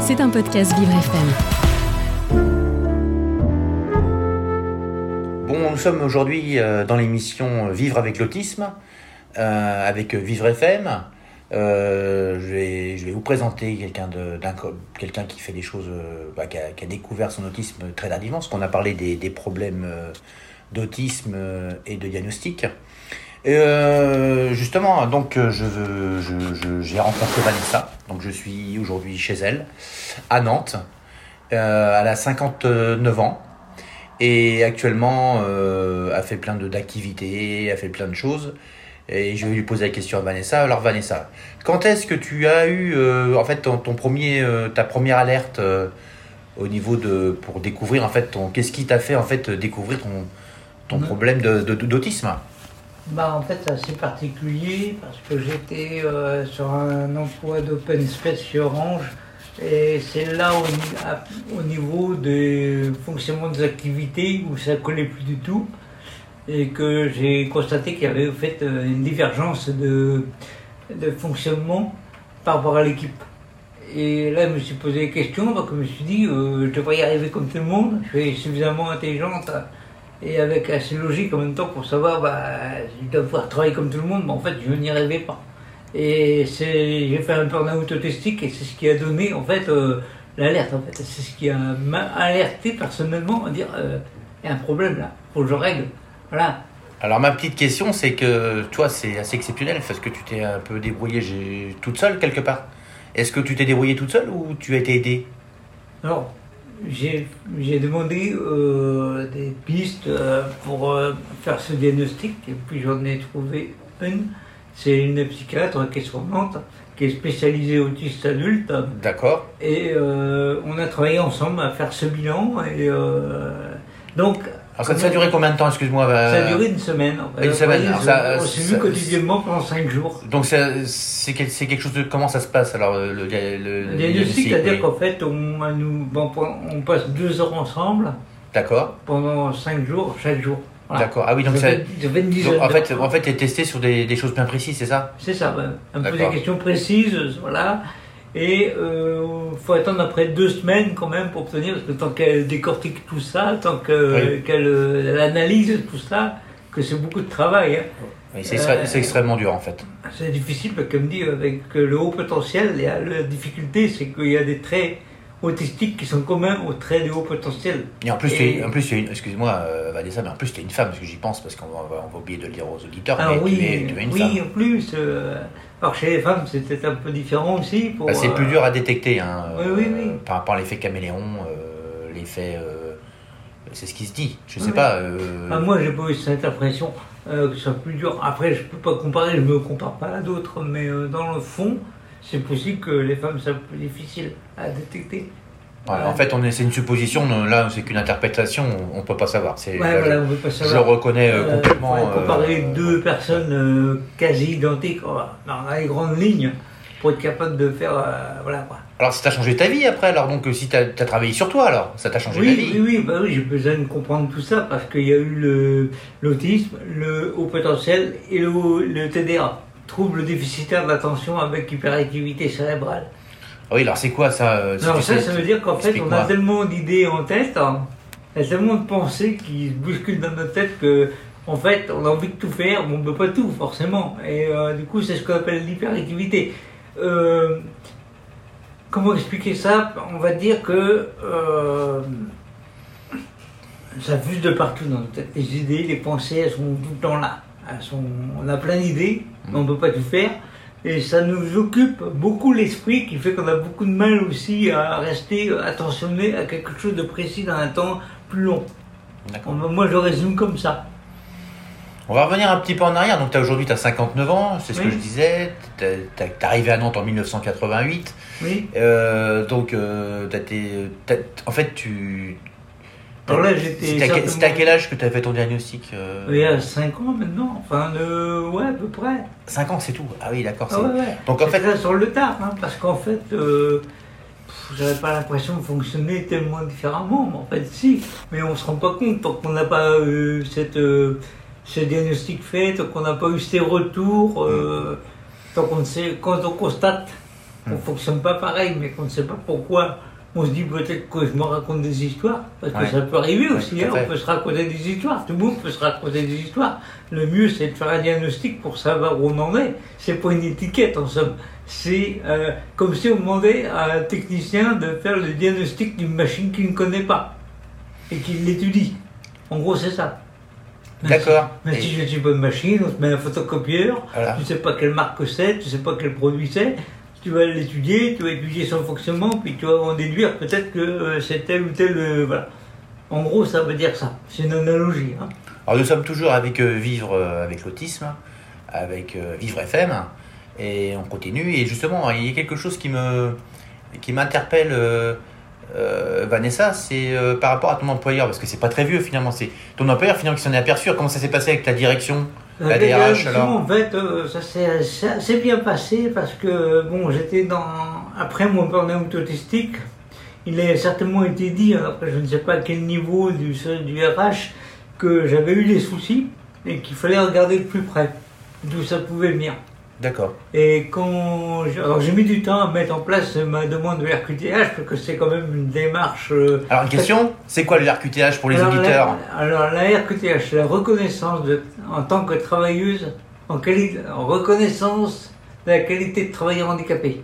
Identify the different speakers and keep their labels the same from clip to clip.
Speaker 1: C'est un podcast Vivre FM.
Speaker 2: Bon, nous sommes aujourd'hui euh, dans l'émission Vivre avec l'autisme, euh, avec Vivre FM. Euh, je, vais, vous présenter quelqu'un quelqu'un qui fait des choses, bah, qui, a, découvert son autisme très tardivement, parce qu'on a parlé des, problèmes d'autisme et de diagnostic. Et, euh, justement, donc euh, je j'ai rencontré Vanessa, donc je suis aujourd'hui chez elle, à Nantes. Euh, elle a 59 ans et actuellement euh, elle fait plein de d'activités, elle fait plein de choses. Et je vais lui poser la question à Vanessa. Alors Vanessa, quand est-ce que tu as eu euh, en fait ton, ton premier, ta première alerte au niveau de pour découvrir en fait ton qu'est-ce qui t'a fait en fait découvrir ton ton problème de- de- d'autisme?
Speaker 3: Bah, en fait, assez particulier parce que j'étais euh, sur un emploi d'open space chez Orange et c'est là au, niveau du fonctionnement des activités où ça collait plus du tout et que j'ai constaté qu'il y avait en fait euh, une divergence de, de fonctionnement par rapport à l'équipe. Et là, je me suis posé des questions, donc je me suis dit, euh, je devrais y arriver comme tout le monde, je suis suffisamment intelligente et avec assez logique en même temps pour savoir, bah, je dois pouvoir travailler comme tout le monde, mais en fait, je n'y arrivais pas. Et j'ai fait un burn-out autistique et c'est ce qui a donné, en fait, euh, l'alerte, en fait. C'est ce qui m'a alerté personnellement à dire, euh, il y a un problème là, faut que je règle. Voilà.
Speaker 2: Alors ma petite question c'est que toi c'est assez exceptionnel parce que tu t'es un peu débrouillée j'ai- toute seule quelque part. Est-ce que tu t'es débrouillée toute seule ou tu as été aidée?
Speaker 3: Alors, j'ai, demandé euh, des pistes euh, pour euh, faire ce diagnostic et puis j'en ai trouvé une. C'est une psychiatre qui est sur Nantes, qui est spécialisée autiste adulte.
Speaker 2: D'accord.
Speaker 3: Et euh, on a travaillé ensemble à faire ce bilan. Et euh, donc,
Speaker 2: Alors ça, ça a duré combien de temps excuse-moi
Speaker 3: ça
Speaker 2: euh,
Speaker 3: a duré une semaine. On
Speaker 2: une
Speaker 3: a
Speaker 2: semaine, ça-
Speaker 3: on s'est
Speaker 2: ça-
Speaker 3: vu quotidiennement pendant cinq jours.
Speaker 2: Donc c'est c'est quel- c'est quelque chose de comment ça se passe alors le, le, le-
Speaker 3: diagnostic, c'est-à-dire
Speaker 2: oui.
Speaker 3: qu'en fait, on, nous, bon, on passe deux heures ensemble
Speaker 2: D'accord.
Speaker 3: pendant cinq jours, chaque jour. Voilà.
Speaker 2: D'accord. Ah oui donc
Speaker 3: Ça
Speaker 2: ça
Speaker 3: ça
Speaker 2: donc, en fait en fait t'es testé sur des, des choses bien précises c'est ça?
Speaker 3: C'est ça, ouais. un peu des questions précises, voilà. Et il faut attendre après deux semaines quand même pour obtenir, parce que tant qu'elle décortique tout ça, tant que-
Speaker 2: Oui.
Speaker 3: qu'elle euh, analyse tout ça, que c'est beaucoup de travail. hein.
Speaker 2: Oui, c'est
Speaker 3: Euh,
Speaker 2: extrêmement dur en fait.
Speaker 3: C'est difficile, parce qu'elle me dit, avec le haut potentiel, la difficulté, c'est qu'il y a des traits autistiques qui sont communs aux traits de haut potentiel.
Speaker 2: Et en plus,
Speaker 3: Et-
Speaker 2: en plus, excuse-moi, euh, Vanessa, mais en plus, tu es une femme, parce que j'y pense, parce qu'on va, on va oublier de le dire aux auditeurs,
Speaker 3: Alors
Speaker 2: mais
Speaker 3: oui,
Speaker 2: tu, es, tu es une
Speaker 3: oui,
Speaker 2: femme.
Speaker 3: en plus, euh, alors chez les femmes, c'était un peu différent aussi.
Speaker 2: Bah, c'est
Speaker 3: euh,
Speaker 2: plus dur à détecter, hein,
Speaker 3: Oui, oui, oui.
Speaker 2: par rapport à l'effet caméléon, l'effet. c'est ce qui se dit, je sais
Speaker 3: Oui,
Speaker 2: pas. euh,
Speaker 3: Ah, moi, j'ai pas eu cette impression que ce soit plus dur. Après, je peux pas comparer, je me compare pas à d'autres, mais dans le fond, c'est possible que les femmes soient plus difficiles à détecter.
Speaker 2: voilà, en fait, on c'est une supposition, euh, là, c'est qu'une interprétation, on, on peut pas savoir. C'est,
Speaker 3: Ouais,
Speaker 2: là,
Speaker 3: voilà, on veut pas
Speaker 2: je, je le reconnais euh,
Speaker 3: Euh,
Speaker 2: complètement.
Speaker 3: faudrait comparer
Speaker 2: euh,
Speaker 3: deux personnes euh, quasi identiques oh, dans les grandes lignes pour être capable de faire. euh, voilà quoi.
Speaker 2: Alors, ça t'a changé ta vie après, alors, donc, euh, si tu as, travaillé sur toi, alors, ça t'a changé ta
Speaker 3: Oui,
Speaker 2: vie.
Speaker 3: oui, oui, bah oui, j'ai besoin de comprendre tout ça parce qu'il y a eu le- l'autisme, le haut potentiel et le, le TDA, trouble déficitaire d'attention avec hyperactivité cérébrale.
Speaker 2: Ah oui, alors, c'est quoi ça euh,
Speaker 3: Alors ça, ça veut dire qu'en fait, on a tellement d'idées en tête, hein, il y a tellement de pensées qui se bousculent dans notre tête que, en fait, on a envie de tout faire, mais on ne peut pas tout, forcément. Et euh, du coup, c'est ce qu'on appelle l'hyperactivité. Euh, comment expliquer ça? On va dire que ça fuse de partout dans notre tête. Les idées, les pensées, elles sont tout le temps là. On a plein d'idées, mais on ne peut pas tout faire. Et ça nous occupe beaucoup l'esprit, qui fait qu'on a beaucoup de mal aussi à rester attentionné à quelque chose de précis dans un temps plus long. Moi, je résume comme ça.
Speaker 2: On va revenir un petit peu en arrière. Donc, as, aujourd'hui, tu as 59 ans, c'est ce que je disais. Tu es arrivé à Nantes en 1988.
Speaker 3: Oui.
Speaker 2: Euh, donc, euh, été- en fait, tu.
Speaker 3: Alors là, j'étais
Speaker 2: C'était à, quel-
Speaker 3: certainement-
Speaker 2: c'était à quel âge que tu as fait ton diagnostic euh,
Speaker 3: Il y a 5 ans maintenant, enfin, ouais, à peu près.
Speaker 2: 5 ans, c'est tout. Ah oui, d'accord.
Speaker 3: Ah
Speaker 2: c'est-
Speaker 3: ouais, ouais.
Speaker 2: Donc, en
Speaker 3: C'est
Speaker 2: fait,
Speaker 3: ça sur le tard, hein, parce qu'en fait, euh, j'avais pas l'impression de fonctionner tellement différemment, mais en fait, si. Mais on se rend pas compte tant qu'on n'a pas eu cette, euh, ce diagnostic fait, tant qu'on n'a pas eu ces retours, euh, tant qu'on ne sait, quand on constate qu'on ne fonctionne pas pareil, mais qu'on ne sait pas pourquoi, on se dit peut-être que je me raconte des histoires, parce que
Speaker 2: Ouais.
Speaker 3: ça peut arriver aussi, hein, on peut se raconter des histoires, tout le monde peut se raconter des histoires. Le mieux, c'est de faire un diagnostic pour savoir où on en est. C'est pas une étiquette, en somme. C'est euh, comme si on demandait à un technicien de faire le diagnostic d'une machine qu'il ne connaît pas et qu'il l'étudie. En gros, c'est ça.
Speaker 2: D'accord. Et-
Speaker 3: si je ne suis pas une machine, on te met un photocopieur,
Speaker 2: Voilà.
Speaker 3: tu ne sais pas quelle marque c'est, tu ne sais pas quel produit c'est, tu vas l'étudier, tu vas étudier son fonctionnement, puis tu vas en déduire peut-être que euh, c'est tel ou tel. euh, voilà. En gros, ça veut dire ça. C'est une analogie. hein.
Speaker 2: Alors nous sommes toujours avec euh, Vivre avec l'autisme, avec Vivre FM, et on continue. Et justement, il y a quelque chose qui me qui m'interpelle, Vanessa, c'est par rapport à ton employeur, parce que c'est pas très vieux finalement. C'est ton employeur finalement qui s'en est aperçu. Comment ça s'est passé avec ta direction, la DRH alors
Speaker 3: En fait, euh, ça s'est bien passé parce que, bon, j'étais dans. Après mon burn-out autistique, il a certainement été dit, après je ne sais pas à quel niveau du, du RH, que j'avais eu des soucis et qu'il fallait regarder de plus près d'où ça pouvait venir.
Speaker 2: D'accord.
Speaker 3: Et quand. j'ai- Alors j'ai mis du temps à mettre en place ma demande de RQTH parce que c'est quand même une démarche. euh,
Speaker 2: Alors une question, c'est quoi le RQTH pour les
Speaker 3: alors,
Speaker 2: auditeurs
Speaker 3: la, alors la RQTH, c'est la reconnaissance de, en tant que travailleuse, en, quali- en reconnaissance de la qualité de travailleur handicapé.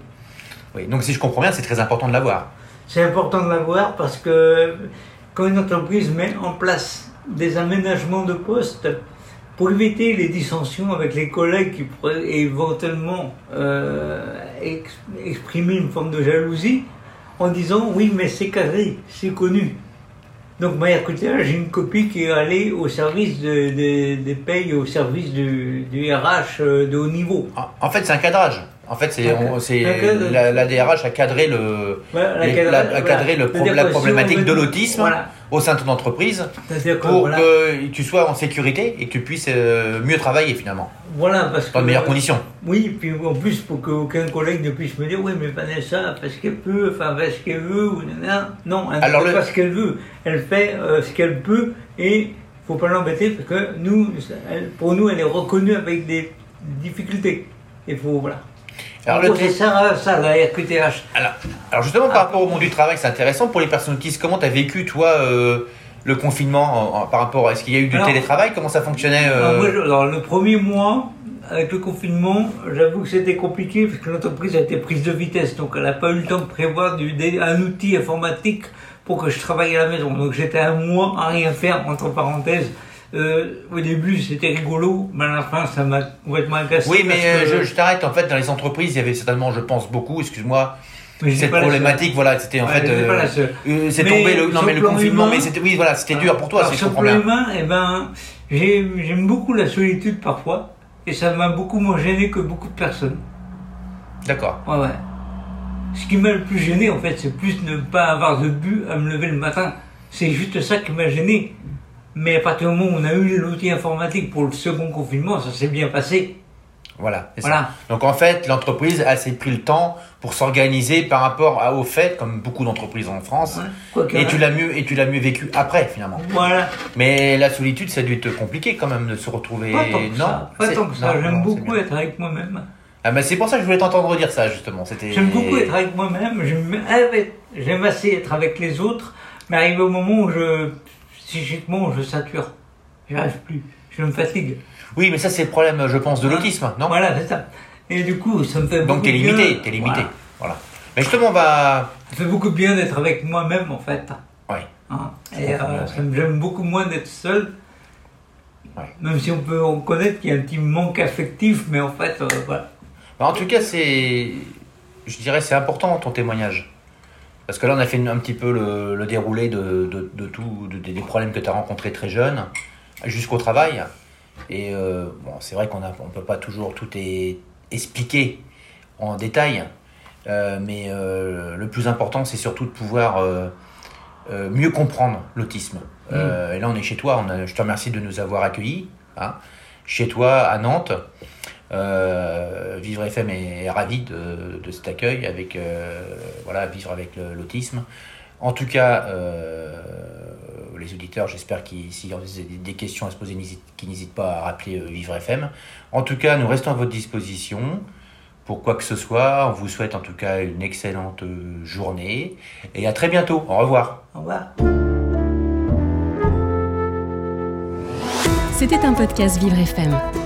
Speaker 2: Oui. Donc si je comprends bien, c'est très important de l'avoir.
Speaker 3: C'est important de l'avoir parce que quand une entreprise met en place des aménagements de poste pour éviter les dissensions avec les collègues qui pourraient éventuellement euh, ex- exprimer une forme de jalousie en disant oui mais c'est cadré, c'est connu. Donc ma RQTH, j'ai une copie qui est allée au service de- de- des payes, au service du, du RH euh, de haut niveau.
Speaker 2: En fait, c'est un cadrage. En fait, c'est
Speaker 3: cadre.
Speaker 2: la, la DRH a cadré le la-
Speaker 3: voilà.
Speaker 2: cadrer le pro- la
Speaker 3: que si
Speaker 2: problématique de l'autisme
Speaker 3: Voilà.
Speaker 2: au sein de ton entreprise
Speaker 3: que,
Speaker 2: pour
Speaker 3: voilà.
Speaker 2: que tu sois en sécurité et que tu puisses euh, mieux travailler finalement,
Speaker 3: Voilà, parce que.
Speaker 2: dans de meilleures conditions.
Speaker 3: Oui, puis en plus, pour qu'aucun collègue ne puisse me dire, oui, mais Vanessa, parce qu'elle peut, enfin, parce qu'elle veut, ou. Non, elle ne fait
Speaker 2: le-
Speaker 3: pas ce qu'elle veut. Elle fait euh, ce qu'elle peut et faut pas l'embêter parce que nous, elle- pour nous, elle est reconnue avec des difficultés. Il faut, voilà.
Speaker 2: Alors,
Speaker 3: En
Speaker 2: le
Speaker 3: c'est ça, ça, la RQTH.
Speaker 2: Alors, alors justement,
Speaker 3: Ah.
Speaker 2: par rapport au monde du travail, c'est intéressant pour les personnes autistes. Comment tu as vécu, toi, euh, le confinement en- en- par rapport à est-ce qu'il y a eu du
Speaker 3: Alors-
Speaker 2: télétravail? Comment ça fonctionnait euh,
Speaker 3: Alors, le premier mois, avec le confinement, j'avoue que c'était compliqué parce que l'entreprise a été prise de vitesse. Donc, elle n'a pas eu le temps de prévoir du, un outil informatique pour que je travaille à la maison. Donc, j'étais un mois à rien faire, entre parenthèses. Euh, au début, c'était rigolo, mais à la fin, ça m'a complètement agacé.
Speaker 2: Oui, mais euh,
Speaker 3: que-
Speaker 2: je, je t'arrête. En fait, dans les entreprises, il y avait certainement, je pense, beaucoup, excuse-moi, cette problématique. Voilà, c'était en
Speaker 3: Ouais,
Speaker 2: fait. euh, euh, c'est tombé le, non, mais
Speaker 3: le
Speaker 2: confinement,
Speaker 3: humain-
Speaker 2: mais c'était. Oui, voilà, c'était dur pour toi,
Speaker 3: Alors,
Speaker 2: si je
Speaker 3: sur
Speaker 2: comprends
Speaker 3: plan humain, eh ben, j'ai- j'aime beaucoup la solitude parfois, et ça m'a beaucoup moins gêné que beaucoup de personnes.
Speaker 2: D'accord.
Speaker 3: Ouais, ouais. Ce qui m'a le plus gêné, en fait, c'est plus ne pas avoir de but à me lever le matin. C'est juste ça qui m'a gêné. Mais à partir du moment où on a eu l'outil informatique pour le second confinement, ça s'est bien passé.
Speaker 2: Voilà. ça.
Speaker 3: Voilà.
Speaker 2: Donc en fait, l'entreprise a s'est pris le temps pour s'organiser par rapport à, au fait, comme beaucoup d'entreprises en France.
Speaker 3: Ouais.
Speaker 2: Et tu l'as mieux et tu l'as mieux vécu après finalement.
Speaker 3: Voilà.
Speaker 2: Mais la solitude, ça a dû être compliqué quand même de se retrouver.
Speaker 3: Pas tant que
Speaker 2: non,
Speaker 3: ça. Pas tant que ça.
Speaker 2: non,
Speaker 3: J'aime beaucoup être avec moi-même.
Speaker 2: Ah bah c'est pour ça que je voulais t'entendre dire ça justement. C'était.
Speaker 3: J'aime beaucoup être avec moi-même. J'aime J'aime assez être avec les autres. Mais arrive au moment où je, psychiquement, je sature. J'y arrive plus. Je me fatigue.
Speaker 2: Oui, mais ça c'est le problème, je pense, de l'autisme, non?
Speaker 3: Voilà, c'est ça. Et du coup, ça me fait
Speaker 2: Donc
Speaker 3: beaucoup
Speaker 2: t'es limité, t'es limité.
Speaker 3: Voilà.
Speaker 2: Voilà. Mais justement, on va.
Speaker 3: Ça fait beaucoup bien d'être avec moi-même, en fait.
Speaker 2: Ouais.
Speaker 3: Hein. Et euh,
Speaker 2: bien,
Speaker 3: ça me- j'aime beaucoup moins d'être seul.
Speaker 2: Ouais.
Speaker 3: Même si on peut reconnaître qu'il y a un petit manque affectif, mais en fait, euh, voilà.
Speaker 2: Bah, en tout cas, c'est. Je dirais c'est important ton témoignage. Parce que là, on a fait un petit peu le, le déroulé de, de, de tout, de- des problèmes que tu as rencontrés très jeune, jusqu'au travail. Et euh, bon, c'est vrai qu'on ne peut pas toujours tout est, expliquer en détail. Euh, mais euh, le plus important, c'est surtout de pouvoir mieux comprendre l'autisme. Euh, et là, on est chez toi. On a- je te remercie de nous avoir accueillis. hein, chez toi, à Nantes. Euh, vivre FM est, est ravi de, cet accueil avec euh, voilà Vivre avec l'autisme. En tout cas, euh, les auditeurs, j'espère qu'ils s'ils ont des questions à se poser, qu'ils n'hésitent pas à rappeler Vivre FM. En tout cas, nous restons à votre disposition pour quoi que ce soit. On vous souhaite en tout cas une excellente journée et à très bientôt. Au revoir.
Speaker 3: Au revoir.
Speaker 1: C'était un podcast Vivre FM.